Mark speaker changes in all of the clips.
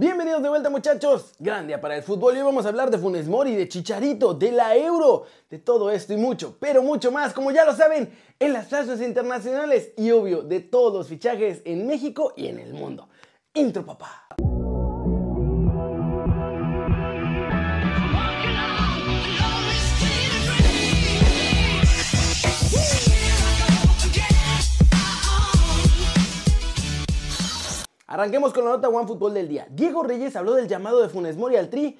Speaker 1: Bienvenidos de vuelta muchachos, gran día para el fútbol y hoy vamos a hablar de Funes Mori, de Chicharito, de la Euro, de todo esto y mucho, pero mucho más, como ya lo saben, en las plazas internacionales y obvio de todos los fichajes en México y en el mundo. Intro papá. Arranquemos con la nota One Fútbol del día. Diego Reyes habló del llamado de Funes Mori al Tri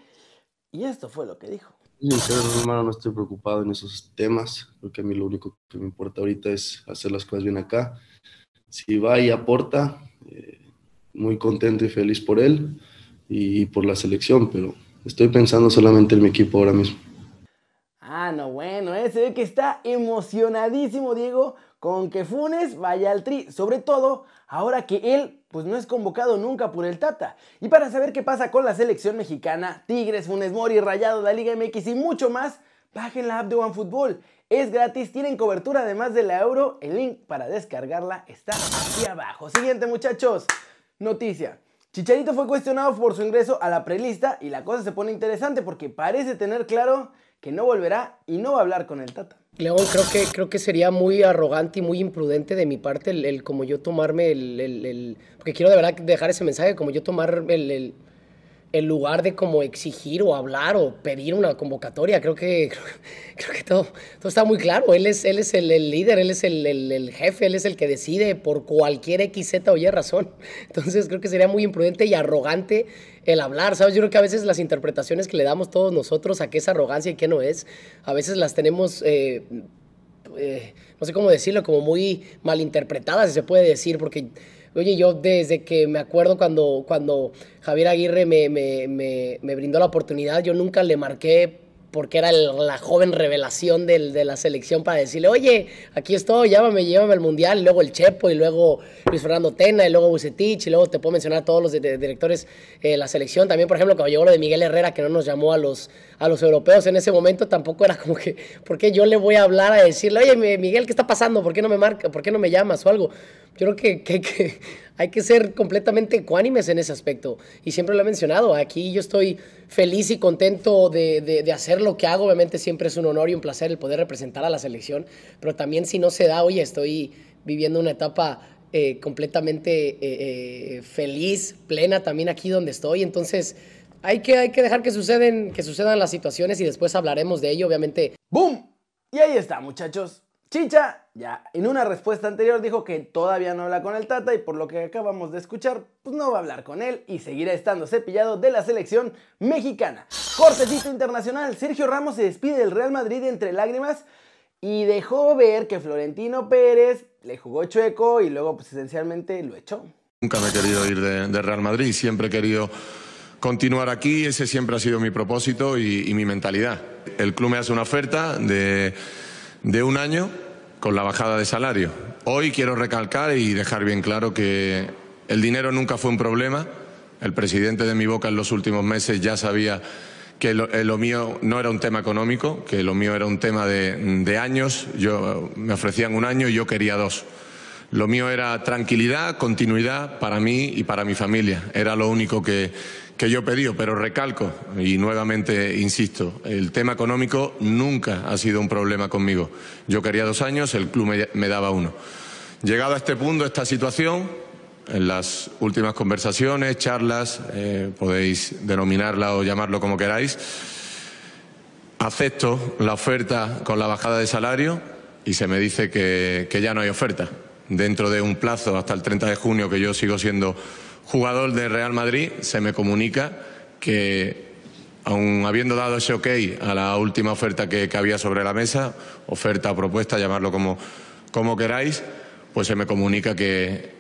Speaker 1: y esto fue lo que dijo.
Speaker 2: Sinceramente, hermano, no estoy preocupado en esos temas. Creo que a mí lo único que me importa ahorita es hacer las cosas bien acá. Si va y aporta, eh, muy contento y feliz por él y por la selección, pero estoy pensando solamente en mi equipo ahora mismo.
Speaker 1: Ah, no, bueno, eh, se ve que está emocionadísimo Diego con que Funes vaya al Tri, sobre todo ahora que él pues no es convocado nunca por el Tata. Y para saber qué pasa con la selección mexicana, Tigres, Funes Mori, Rayado, la Liga MX y mucho más, bajen la app de OneFootball. Es gratis, tienen cobertura además de la Euro. El link para descargarla está aquí abajo. Siguiente muchachos, noticia. Chicharito fue cuestionado por su ingreso a la prelista y la cosa se pone interesante porque parece tener claro que no volverá y no va a hablar con el Tata.
Speaker 3: León, creo que, creo que sería muy arrogante y muy imprudente de mi parte el, como yo tomarme el, el, Porque quiero de verdad dejar ese mensaje, como yo tomar el, lugar de como exigir o hablar o pedir una convocatoria. Creo que, creo, que todo, todo, está muy claro. Él es, él es el, líder, él es el, el, jefe, él es el que decide por cualquier X, Z o Y razón. Entonces creo que sería muy imprudente y arrogante el hablar, ¿sabes? Yo creo que a veces las interpretaciones que le damos todos nosotros a qué es arrogancia y qué no es, a veces las tenemos... Eh, eh, no sé cómo decirlo, como muy malinterpretadas, si se puede decir, porque Oye, yo desde que me acuerdo cuando, cuando Javier Aguirre me, me, me, me brindó la oportunidad, yo nunca le marqué porque era la joven revelación de la selección para decirle, oye, aquí estoy, llámame, llévame al Mundial, y luego el Chepo, y luego Luis Fernando Tena, y luego Bucetich, y luego te puedo mencionar todos los directores de la selección. También, por ejemplo, cuando llegó lo de Miguel Herrera, que no nos llamó a los, a los europeos en ese momento, tampoco era como que, ¿por qué yo le voy a hablar a decirle, oye, Miguel, ¿qué está pasando? ¿Por qué no me marca? ¿Por qué no me llamas? O algo. Yo creo que, hay que ser completamente ecuánimes en ese aspecto. Y siempre lo he mencionado, aquí yo estoy feliz y contento de, de, hacer lo que hago. Obviamente siempre es un honor y un placer el poder representar a la selección, pero también si no se da, oye, estoy viviendo una etapa eh, completamente eh, eh, feliz, plena también aquí donde estoy. Entonces hay que, hay que dejar que, suceden, que sucedan las situaciones y después hablaremos de ello, obviamente.
Speaker 1: ¡Boom! Y ahí está, muchachos. Chicha ya en una respuesta anterior dijo que todavía no habla con el Tata y por lo que acabamos de escuchar, pues no va a hablar con él y seguirá estando cepillado de la selección mexicana. Cortecito internacional, Sergio Ramos se despide del Real Madrid entre lágrimas y dejó ver que Florentino Pérez le jugó chueco y luego pues esencialmente lo echó.
Speaker 4: Nunca me he querido ir de, Real Madrid, siempre he querido continuar aquí, ese siempre ha sido mi propósito y, y mi mentalidad. El club me hace una oferta de de un año con la bajada de salario. Hoy quiero recalcar y dejar bien claro que el dinero nunca fue un problema. El presidente de mi boca en los últimos meses ya sabía que lo, eh, mío no era un tema económico, que lo mío era un tema de, años. Yo, me ofrecían un año y yo quería dos. Lo mío era tranquilidad, continuidad para mí y para mi familia. Era lo único que, que yo pedí, pero recalco y nuevamente insisto, el tema económico nunca ha sido un problema conmigo. Yo quería dos años, el club me, daba uno. Llegado a este punto, esta situación, en las últimas conversaciones, charlas, eh, podéis denominarla o llamarlo como queráis, acepto la oferta con la bajada de salario y se me dice que ya no hay oferta. Dentro de un plazo hasta el 30 de junio que yo sigo siendo jugador de Real Madrid, se me comunica que, aun habiendo dado ese ok a la última oferta que, había sobre la mesa, oferta, propuesta, llamarlo como, como queráis, pues se me comunica que,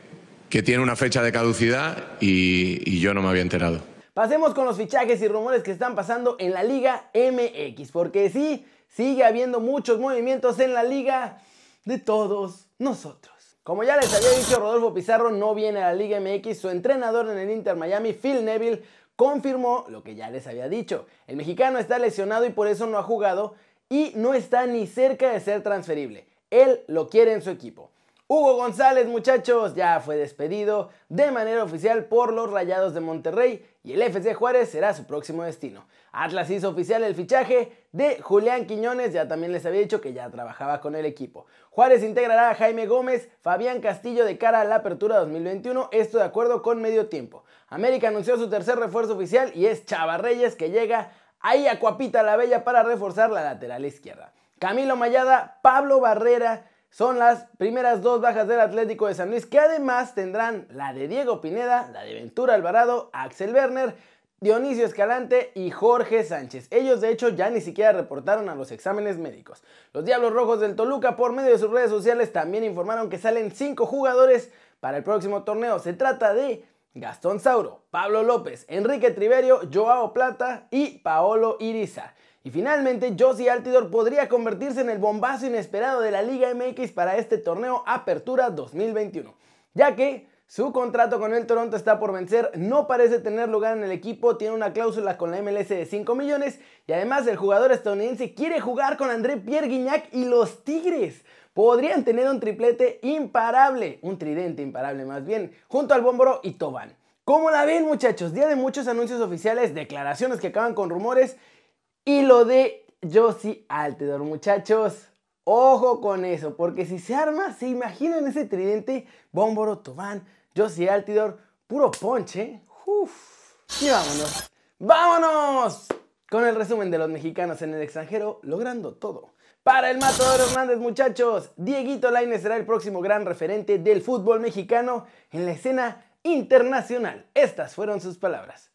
Speaker 4: que tiene una fecha de caducidad y yo no me había enterado.
Speaker 1: Pasemos con los fichajes y rumores que están pasando en la Liga MX, porque sí, sigue habiendo muchos movimientos en la liga de todos nosotros. Como ya les había dicho, Rodolfo Pizarro no viene a la Liga MX. Su entrenador en el Inter Miami, Phil Neville, confirmó lo que ya les había dicho. El mexicano está lesionado y por eso no ha jugado y no está ni cerca de ser transferible. Él lo quiere en su equipo. Hugo González, muchachos, ya fue despedido de manera oficial por los Rayados de Monterrey y el FC Juárez será su próximo destino. Atlas hizo oficial el fichaje de Julián Quiñones, ya también les había dicho que ya trabajaba con el equipo. Juárez integrará a Jaime Gómez, Fabián Castillo de cara a la apertura 2021, esto de acuerdo con medio tiempo. América anunció su tercer refuerzo oficial y es Chava Reyes que llega ahí a Cuapita la Bella para reforzar la lateral izquierda. Camilo Mayada, Pablo Barrera, son las primeras dos bajas del Atlético de San Luis, que además tendrán la de Diego Pineda, la de Ventura Alvarado, Axel Werner, Dionisio Escalante y Jorge Sánchez. Ellos de hecho ya ni siquiera reportaron a los exámenes médicos. Los Diablos Rojos del Toluca por medio de sus redes sociales también informaron que salen cinco jugadores para el próximo torneo. Se trata de Gastón Sauro, Pablo López, Enrique Triverio, Joao Plata y Paolo Irizar. Y finalmente, Josie Altidor podría convertirse en el bombazo inesperado de la Liga MX para este torneo Apertura 2021, ya que su contrato con el Toronto está por vencer, no parece tener lugar en el equipo, tiene una cláusula con la MLS de 5 millones y además el jugador estadounidense quiere jugar con André Pierre Guignac y los Tigres. Podrían tener un triplete imparable, un tridente imparable más bien, junto al Bómboro y Tobán. ¿Cómo la ven muchachos? Día de muchos anuncios oficiales, declaraciones que acaban con rumores y lo de Josie Altidor, muchachos. Ojo con eso, porque si se arma, se imaginan ese tridente, Bómboro, Tobán, Josie Altidor, puro ponche. Y vámonos. ¡Vámonos! Con el resumen de los mexicanos en el extranjero, logrando todo. Para el Matador Hernández, muchachos, Dieguito Lainez será el próximo gran referente del fútbol mexicano en la escena internacional. Estas fueron sus palabras.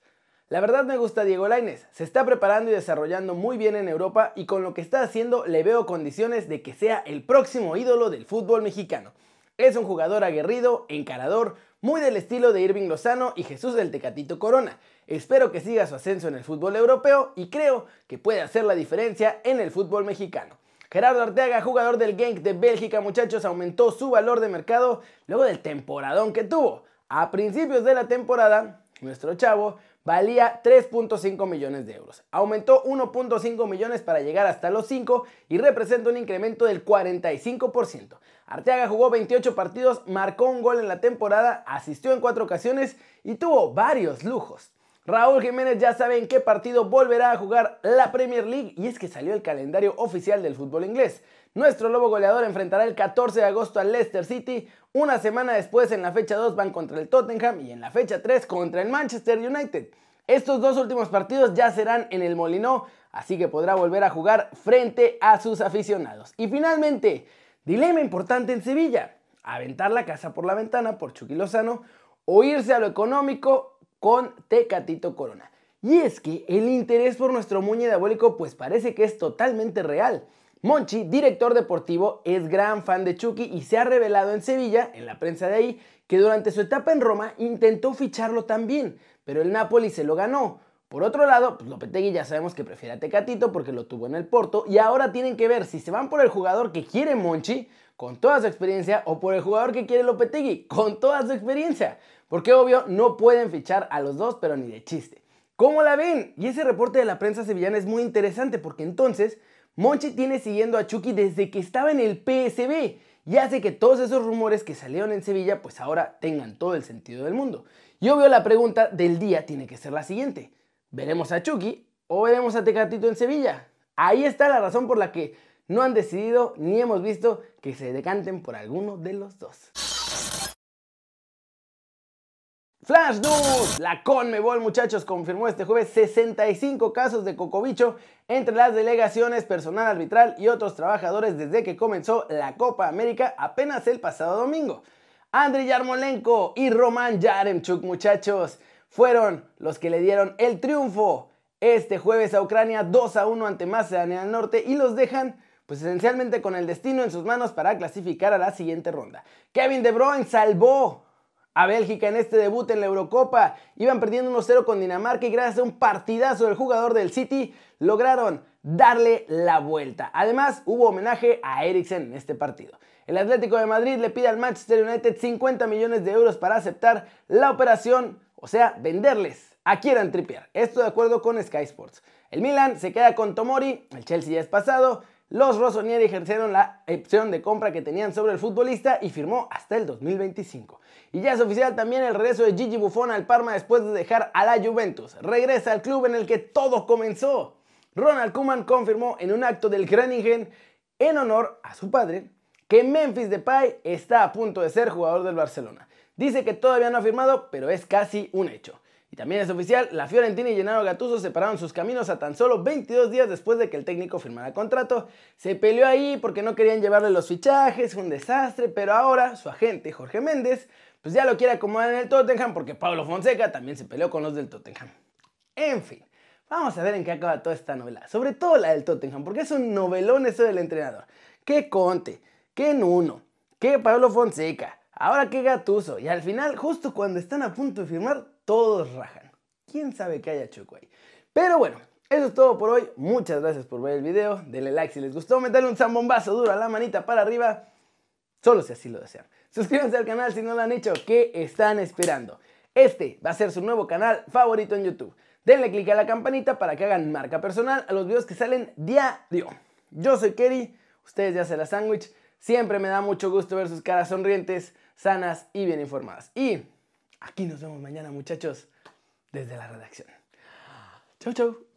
Speaker 1: La verdad me gusta Diego Lainez, se está preparando y desarrollando muy bien en Europa y con lo que está haciendo le veo condiciones de que sea el próximo ídolo del fútbol mexicano. Es un jugador aguerrido, encarador, muy del estilo de Irving Lozano y Jesús del Tecatito Corona. Espero que siga su ascenso en el fútbol europeo y creo que puede hacer la diferencia en el fútbol mexicano. Gerardo Arteaga, jugador del Genk de Bélgica, muchachos, aumentó su valor de mercado luego del temporadón que tuvo. A principios de la temporada, nuestro chavo valía 3.5 millones de euros. Aumentó 1.5 millones para llegar hasta los 5 y representa un incremento del 45%. Arteaga jugó 28 partidos, marcó un gol en la temporada, asistió en 4 ocasiones y tuvo varios lujos. Raúl Jiménez ya sabe en qué partido volverá a jugar la Premier League y es que salió el calendario oficial del fútbol inglés. Nuestro lobo goleador enfrentará el 14 de agosto al Leicester City, una semana después en la fecha 2 van contra el Tottenham y en la fecha 3 contra el Manchester United. Estos dos últimos partidos ya serán en el Molinó, así que podrá volver a jugar frente a sus aficionados. Y finalmente, dilema importante en Sevilla, aventar la casa por la ventana por Chucky Lozano o irse a lo económico con Tecatito Corona. Y es que el interés por nuestro muñe diabólico pues parece que es totalmente real. Monchi, director deportivo, es gran fan de Chucky y se ha revelado en Sevilla, en la prensa de ahí, que durante su etapa en Roma intentó ficharlo también, pero el Napoli se lo ganó. Por otro lado, pues Lopetegui ya sabemos que prefiere a Tecatito porque lo tuvo en el Porto y ahora tienen que ver si se van por el jugador que quiere Monchi con toda su experiencia o por el jugador que quiere Lopetegui con toda su experiencia, porque obvio no pueden fichar a los dos pero ni de chiste. ¿Cómo la ven? Y ese reporte de la prensa sevillana es muy interesante porque entonces Monchi tiene siguiendo a Chucky desde que estaba en el PSB y hace que todos esos rumores que salieron en Sevilla pues ahora tengan todo el sentido del mundo. Y obvio la pregunta del día tiene que ser la siguiente. ¿Veremos a Chucky o veremos a Tecatito en Sevilla? Ahí está la razón por la que no han decidido ni hemos visto que se decanten por alguno de los dos. Flash News, la Conmebol muchachos confirmó este jueves 65 casos de cocobicho entre las delegaciones, personal arbitral y otros trabajadores desde que comenzó la Copa América apenas el pasado domingo. Andriy Yarmolenko y Roman Yaremchuk muchachos fueron los que le dieron el triunfo este jueves a Ucrania 2 a 1 ante Macedonia del Norte y los dejan pues esencialmente con el destino en sus manos para clasificar a la siguiente ronda. Kevin De Bruyne salvó a Bélgica en este debut en la Eurocopa. Iban perdiendo 1-0 con Dinamarca y gracias a un partidazo del jugador del City lograron darle la vuelta. Además, hubo homenaje a Eriksen en este partido. El Atlético de Madrid le pide al Manchester United 50 millones de euros para aceptar la operación, o sea, venderles a Kieran Trippier. Esto de acuerdo con Sky Sports. El Milan se queda con Tomori, el Chelsea ya es pasado, los Rossonieri ejercieron la opción de compra que tenían sobre el futbolista y firmó hasta el 2025. Y ya es oficial también el regreso de Gigi Buffon al Parma después de dejar a la Juventus. Regresa al club en el que todo comenzó. Ronald Koeman confirmó en un acto del Groningen en honor a su padre que Memphis Depay está a punto de ser jugador del Barcelona. Dice que todavía no ha firmado, pero es casi un hecho. Y también es oficial, la Fiorentina y Gennaro Gattuso separaron sus caminos a tan solo 22 días después de que el técnico firmara contrato. Se peleó ahí porque no querían llevarle los fichajes, un desastre, pero ahora su agente Jorge Méndez pues ya lo quiere acomodar en el Tottenham porque Pablo Fonseca también se peleó con los del Tottenham. En fin, vamos a ver en qué acaba toda esta novela, sobre todo la del Tottenham, porque es un novelón eso del entrenador. ¿Qué Conte? ¿Qué Nuno? ¿Qué Pablo Fonseca? Ahora qué Gatuso. Y al final, justo cuando están a punto de firmar, todos rajan. ¿Quién sabe qué haya choco ahí? Pero bueno, eso es todo por hoy. Muchas gracias por ver el video. Denle like si les gustó. Meterle un zambombazo duro a la manita para arriba. Solo si así lo desean. Suscríbanse al canal si no lo han hecho. ¿Qué están esperando? Este va a ser su nuevo canal favorito en YouTube. Denle click a la campanita para que hagan marca personal a los videos que salen diario. Yo soy Kerry. Ustedes ya se la sándwich. Siempre me da mucho gusto ver sus caras sonrientes, sanas y bien informadas. Y aquí nos vemos mañana, muchachos, desde la redacción. Chau, chau.